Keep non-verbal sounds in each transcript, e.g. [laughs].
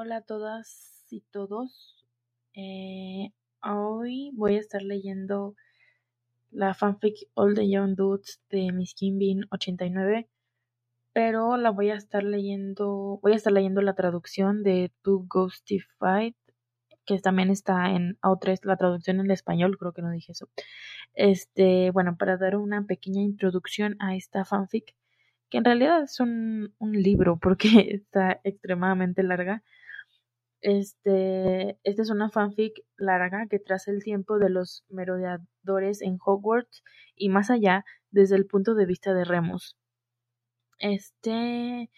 Hola a todas y todos. Eh, hoy voy a estar leyendo la fanfic All the Young Dudes de Miss Kim Bean 89, pero la voy a estar leyendo, voy a estar leyendo la traducción de To Ghostified, que también está en A3, la traducción en español, creo que no dije eso. Este, bueno, para dar una pequeña introducción a esta fanfic, que en realidad es un, un libro porque [laughs] está extremadamente larga este, esta es una fanfic larga que traza el tiempo de los merodeadores en Hogwarts y más allá desde el punto de vista de Remus. Este,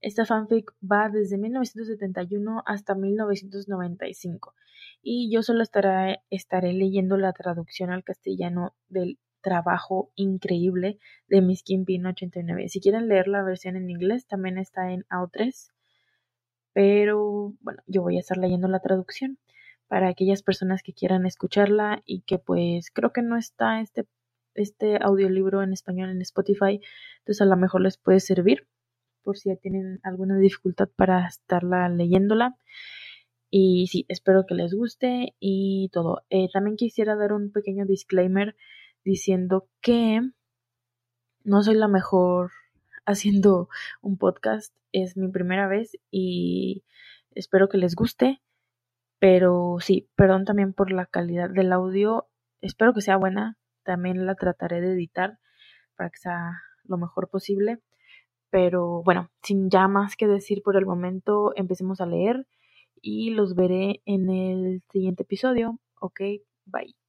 esta fanfic va desde 1971 hasta 1995 y yo solo estaré, estaré leyendo la traducción al castellano del trabajo increíble de Miss Kimpin 89. Si quieren leer la versión en inglés, también está en AO3 pero bueno, yo voy a estar leyendo la traducción para aquellas personas que quieran escucharla y que pues creo que no está este, este audiolibro en español en Spotify, entonces a lo mejor les puede servir por si tienen alguna dificultad para estarla leyéndola. Y sí, espero que les guste y todo. Eh, también quisiera dar un pequeño disclaimer diciendo que no soy la mejor haciendo un podcast. Es mi primera vez y espero que les guste. Pero sí, perdón también por la calidad del audio. Espero que sea buena. También la trataré de editar para que sea lo mejor posible. Pero bueno, sin ya más que decir por el momento, empecemos a leer y los veré en el siguiente episodio. Ok, bye.